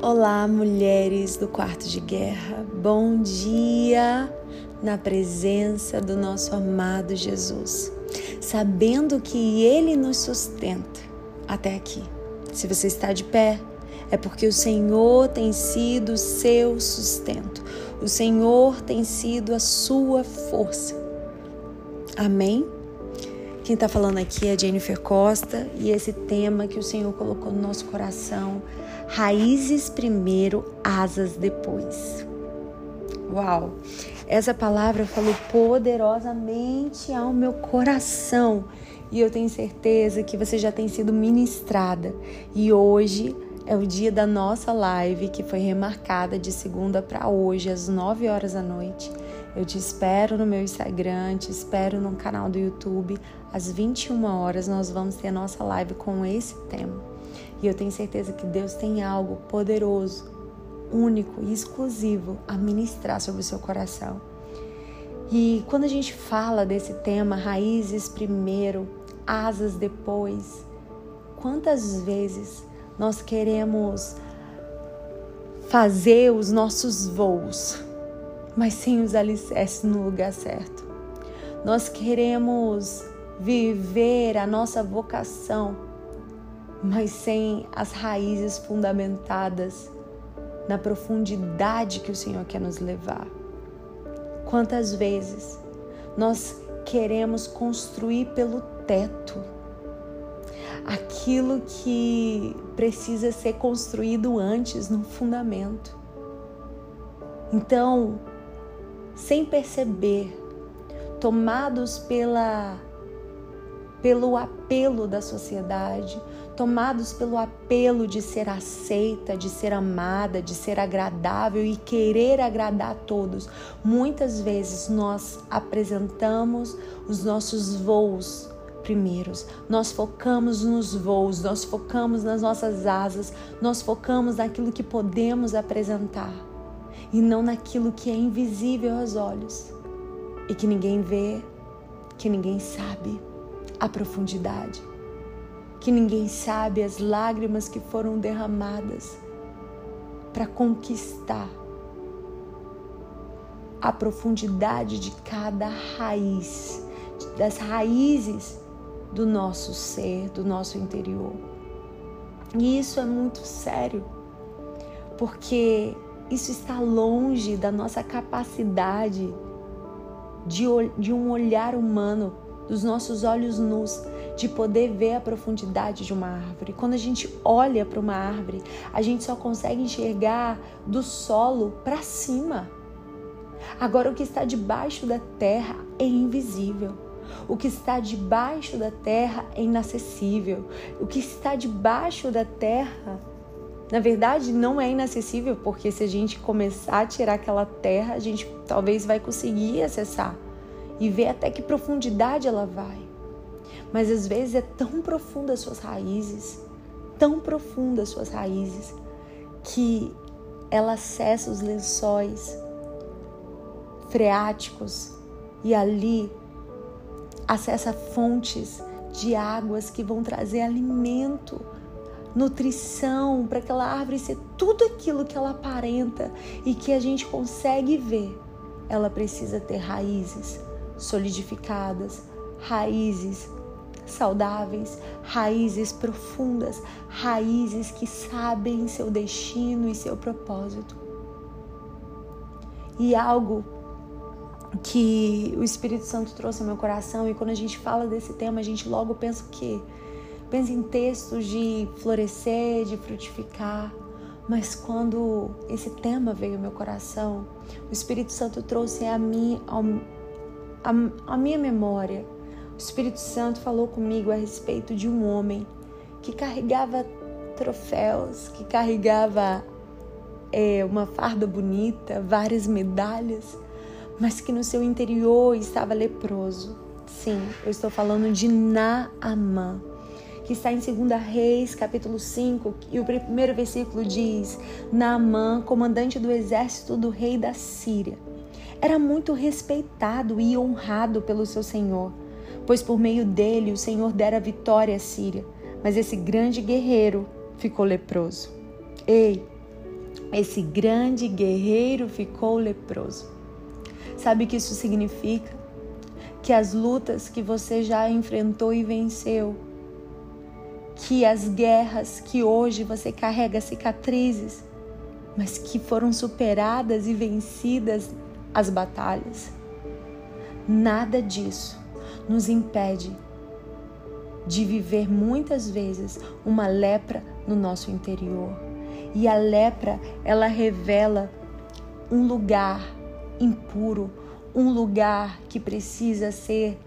Olá, mulheres do quarto de guerra. Bom dia na presença do nosso amado Jesus, sabendo que ele nos sustenta até aqui. Se você está de pé, é porque o Senhor tem sido o seu sustento. O Senhor tem sido a sua força. Amém? Quem está falando aqui é Jennifer Costa e esse tema que o Senhor colocou no nosso coração raízes primeiro, asas depois. Uau! Essa palavra falou poderosamente ao meu coração e eu tenho certeza que você já tem sido ministrada. E hoje é o dia da nossa live que foi remarcada de segunda para hoje, às 9 horas da noite. Eu te espero no meu Instagram, te espero no canal do YouTube. Às 21 horas nós vamos ter a nossa live com esse tema. E eu tenho certeza que Deus tem algo poderoso, único e exclusivo a ministrar sobre o seu coração. E quando a gente fala desse tema, raízes primeiro, asas depois, quantas vezes nós queremos fazer os nossos voos, mas sem os alicerces no lugar certo. Nós queremos viver a nossa vocação, mas sem as raízes fundamentadas na profundidade que o Senhor quer nos levar. Quantas vezes nós queremos construir pelo teto aquilo que precisa ser construído antes no fundamento. Então, sem perceber, tomados pela pelo apelo da sociedade, tomados pelo apelo de ser aceita, de ser amada, de ser agradável e querer agradar a todos. Muitas vezes nós apresentamos os nossos voos primeiros. Nós focamos nos voos, nós focamos nas nossas asas, nós focamos naquilo que podemos apresentar e não naquilo que é invisível aos olhos e que ninguém vê, que ninguém sabe a profundidade que ninguém sabe as lágrimas que foram derramadas para conquistar a profundidade de cada raiz, das raízes do nosso ser, do nosso interior. E isso é muito sério, porque isso está longe da nossa capacidade de, de um olhar humano, dos nossos olhos nus, de poder ver a profundidade de uma árvore. Quando a gente olha para uma árvore, a gente só consegue enxergar do solo para cima. Agora, o que está debaixo da terra é invisível. O que está debaixo da terra é inacessível. O que está debaixo da terra, na verdade, não é inacessível, porque se a gente começar a tirar aquela terra, a gente talvez vai conseguir acessar e ver até que profundidade ela vai. Mas às vezes é tão profunda as suas raízes, tão profunda as suas raízes, que ela acessa os lençóis freáticos e ali acessa fontes de águas que vão trazer alimento, nutrição para aquela árvore ser tudo aquilo que ela aparenta e que a gente consegue ver. Ela precisa ter raízes solidificadas, raízes saudáveis, raízes profundas, raízes que sabem seu destino e seu propósito. E algo que o Espírito Santo trouxe ao meu coração, e quando a gente fala desse tema, a gente logo pensa o quê? Pensa em textos de florescer, de frutificar. Mas quando esse tema veio ao meu coração, o Espírito Santo trouxe a mim, a, a, minha memória o Espírito Santo falou comigo a respeito de um homem que carregava troféus, que carregava é, uma farda bonita, várias medalhas, mas que no seu interior estava leproso. Sim, eu estou falando de Naamã, que está em 2 Reis, capítulo 5, e o primeiro versículo diz: Naamã, comandante do exército do rei da Síria, era muito respeitado e honrado pelo seu senhor pois por meio dele o Senhor dera vitória à Síria. Mas esse grande guerreiro ficou leproso. Ei, esse grande guerreiro ficou leproso. Sabe o que isso significa? Que as lutas que você já enfrentou e venceu, que as guerras que hoje você carrega cicatrizes, mas que foram superadas e vencidas as batalhas. Nada disso nos impede de viver muitas vezes uma lepra no nosso interior. E a lepra, ela revela um lugar impuro, um lugar que precisa ser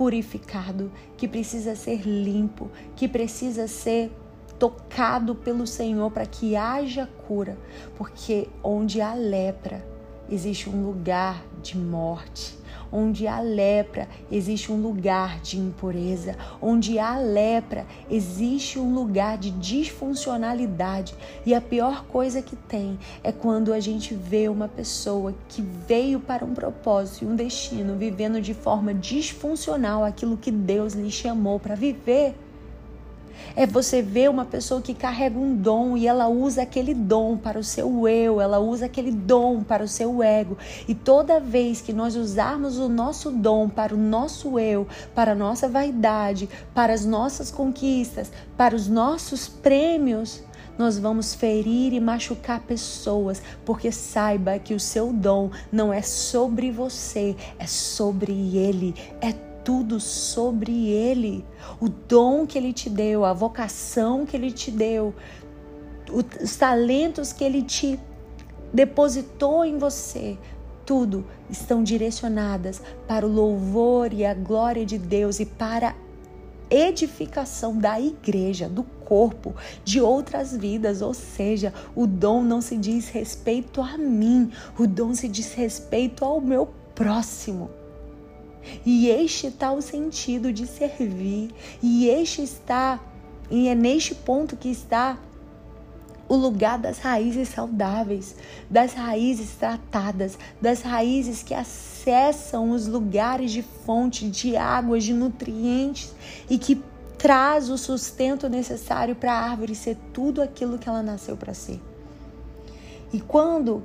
purificado, que precisa ser limpo, que precisa ser tocado pelo Senhor para que haja cura, porque onde há lepra existe um lugar de morte. Onde há lepra, existe um lugar de impureza. Onde há lepra, existe um lugar de disfuncionalidade. E a pior coisa que tem é quando a gente vê uma pessoa que veio para um propósito e um destino vivendo de forma disfuncional aquilo que Deus lhe chamou para viver. É você ver uma pessoa que carrega um dom e ela usa aquele dom para o seu eu, ela usa aquele dom para o seu ego. E toda vez que nós usarmos o nosso dom para o nosso eu, para a nossa vaidade, para as nossas conquistas, para os nossos prêmios, nós vamos ferir e machucar pessoas, porque saiba que o seu dom não é sobre você, é sobre ele, é tudo sobre ele. O dom que ele te deu, a vocação que ele te deu, os talentos que ele te depositou em você, tudo estão direcionadas para o louvor e a glória de Deus e para edificação da igreja, do corpo, de outras vidas. Ou seja, o dom não se diz respeito a mim, o dom se diz respeito ao meu próximo. E este está o sentido de servir. E este está, e é neste ponto que está o lugar das raízes saudáveis, das raízes tratadas, das raízes que acessam os lugares de fonte de água, de nutrientes e que traz o sustento necessário para a árvore ser tudo aquilo que ela nasceu para ser. E quando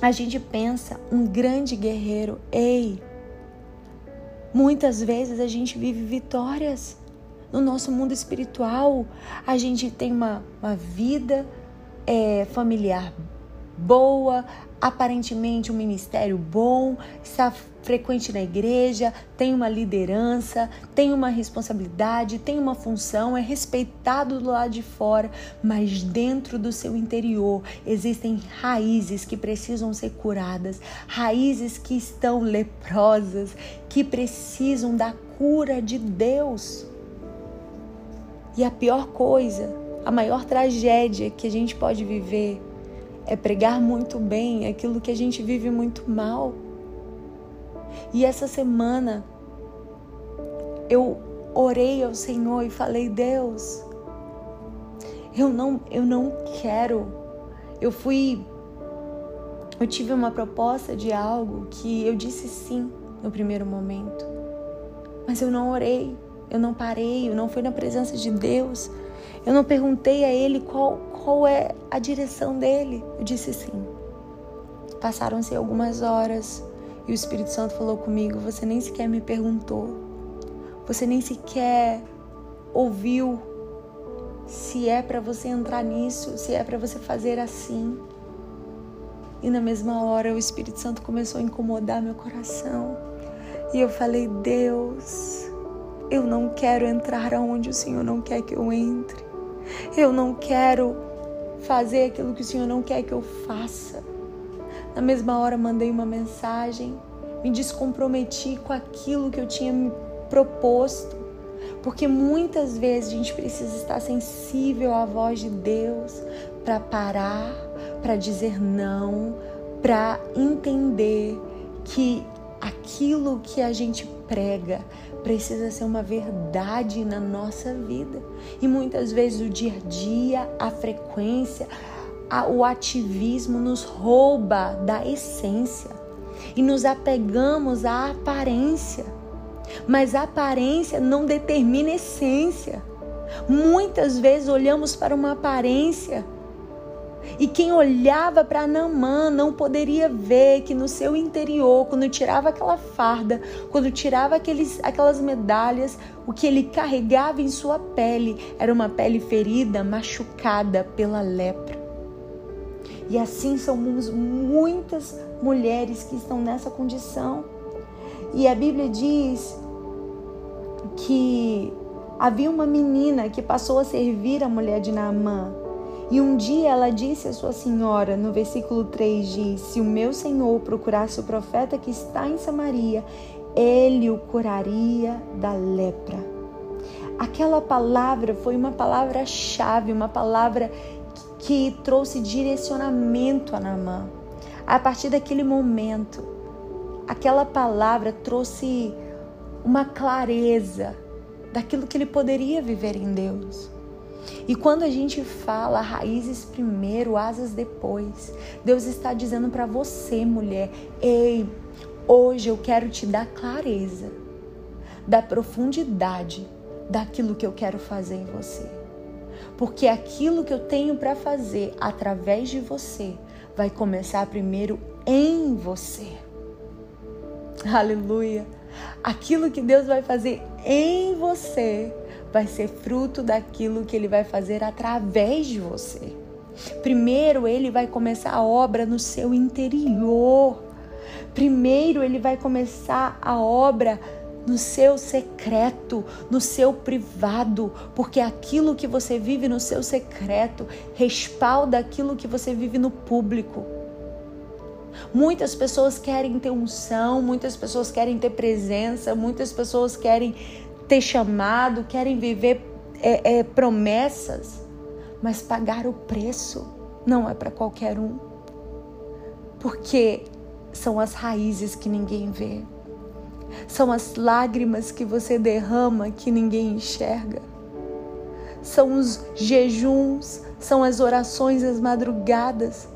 a gente pensa um grande guerreiro, ei, Muitas vezes a gente vive vitórias no nosso mundo espiritual. A gente tem uma, uma vida é, familiar boa, aparentemente um ministério bom, está frequente na igreja, tem uma liderança, tem uma responsabilidade, tem uma função, é respeitado do lado de fora, mas dentro do seu interior existem raízes que precisam ser curadas, raízes que estão leprosas, que precisam da cura de Deus. E a pior coisa, a maior tragédia que a gente pode viver é pregar muito bem aquilo que a gente vive muito mal. E essa semana eu orei ao Senhor e falei: Deus, eu não, eu não quero. Eu fui. Eu tive uma proposta de algo que eu disse sim no primeiro momento, mas eu não orei, eu não parei, eu não fui na presença de Deus. Eu não perguntei a ele qual, qual é a direção dele. Eu disse sim. Passaram-se algumas horas e o Espírito Santo falou comigo: Você nem sequer me perguntou. Você nem sequer ouviu se é para você entrar nisso, se é para você fazer assim. E na mesma hora o Espírito Santo começou a incomodar meu coração. E eu falei: Deus, eu não quero entrar aonde o Senhor não quer que eu entre. Eu não quero fazer aquilo que o Senhor não quer que eu faça. Na mesma hora mandei uma mensagem, me descomprometi com aquilo que eu tinha me proposto. Porque muitas vezes a gente precisa estar sensível à voz de Deus para parar, para dizer não, para entender que aquilo que a gente prega precisa ser uma verdade na nossa vida. E muitas vezes o dia a dia, a frequência, o ativismo nos rouba da essência e nos apegamos à aparência. Mas a aparência não determina essência. Muitas vezes olhamos para uma aparência E quem olhava para Naamã não poderia ver que no seu interior, quando tirava aquela farda, quando tirava aqueles, aquelas medalhas, o que ele carregava em sua pele era uma pele ferida, machucada pela lepra. E assim somos muitas mulheres que estão nessa condição. E a Bíblia diz que havia uma menina que passou a servir a mulher de Naamã. E um dia ela disse à sua senhora, no versículo 3 diz: Se o meu senhor procurasse o profeta que está em Samaria, ele o curaria da lepra. Aquela palavra foi uma palavra-chave, uma palavra que trouxe direcionamento a Naamã. A partir daquele momento, aquela palavra trouxe uma clareza daquilo que ele poderia viver em Deus. E quando a gente fala raízes primeiro, asas depois, Deus está dizendo para você, mulher: ei, hoje eu quero te dar clareza da profundidade daquilo que eu quero fazer em você. Porque aquilo que eu tenho para fazer através de você vai começar primeiro em você. Aleluia. Aquilo que Deus vai fazer em você vai ser fruto daquilo que ele vai fazer através de você. Primeiro, ele vai começar a obra no seu interior. Primeiro, ele vai começar a obra no seu secreto, no seu privado, porque aquilo que você vive no seu secreto respalda aquilo que você vive no público. Muitas pessoas querem ter unção, muitas pessoas querem ter presença, muitas pessoas querem ter chamado, querem viver é, é, promessas, mas pagar o preço não é para qualquer um, porque são as raízes que ninguém vê, são as lágrimas que você derrama que ninguém enxerga, são os jejuns, são as orações as madrugadas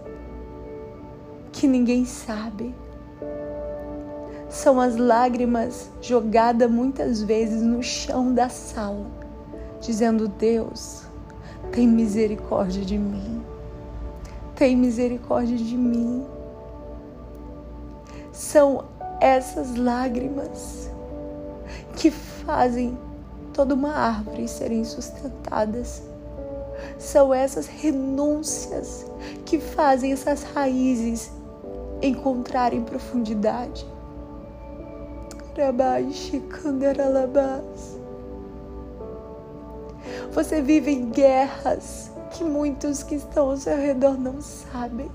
que ninguém sabe. São as lágrimas jogadas muitas vezes no chão da sala, dizendo: Deus, tem misericórdia de mim, tem misericórdia de mim. São essas lágrimas que fazem toda uma árvore serem sustentadas. São essas renúncias que fazem essas raízes encontrarem profundidade. Você vive em guerras que muitos que estão ao seu redor não sabem.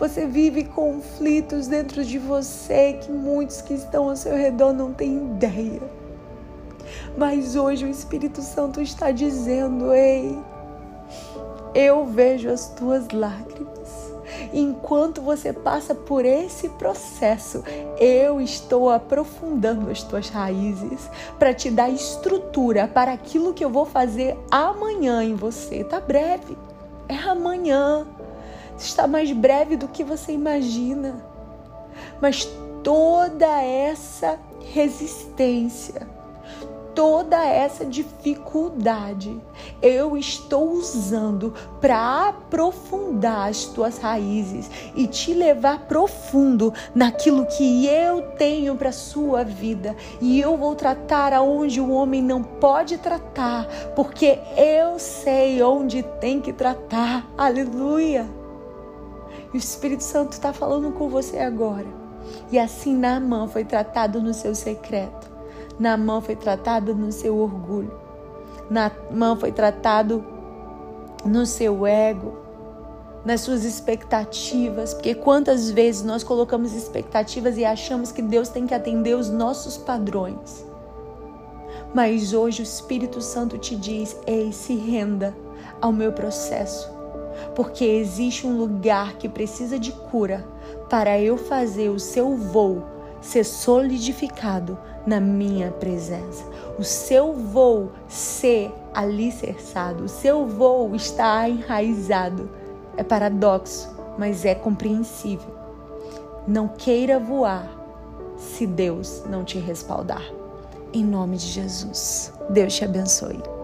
Você vive conflitos dentro de você que muitos que estão ao seu redor não têm ideia. Mas hoje o Espírito Santo está dizendo: Ei, eu vejo as tuas lágrimas enquanto você passa por esse processo, eu estou aprofundando as tuas raízes para te dar estrutura para aquilo que eu vou fazer amanhã em você. Tá breve. É amanhã. Está mais breve do que você imagina. Mas toda essa resistência toda essa dificuldade eu estou usando para aprofundar as tuas raízes e te levar profundo naquilo que eu tenho para sua vida e eu vou tratar aonde o homem não pode tratar, porque eu sei onde tem que tratar. Aleluia. E o Espírito Santo está falando com você agora. E assim Naamã foi tratado no seu secreto. Naamã foi tratado no seu orgulho. Naamã foi tratado no seu ego, nas suas expectativas, porque quantas vezes nós colocamos expectativas e achamos que Deus tem que atender os nossos padrões. Mas hoje o Espírito Santo te diz: ei, se renda ao meu processo, porque existe um lugar que precisa de cura para eu fazer o seu voo ser solidificado na minha presença. O seu voo ser alicerçado, o seu voo está enraizado. É paradoxo, mas é compreensível. Não queira voar se Deus não te respaldar. Em nome de Jesus. Deus te abençoe.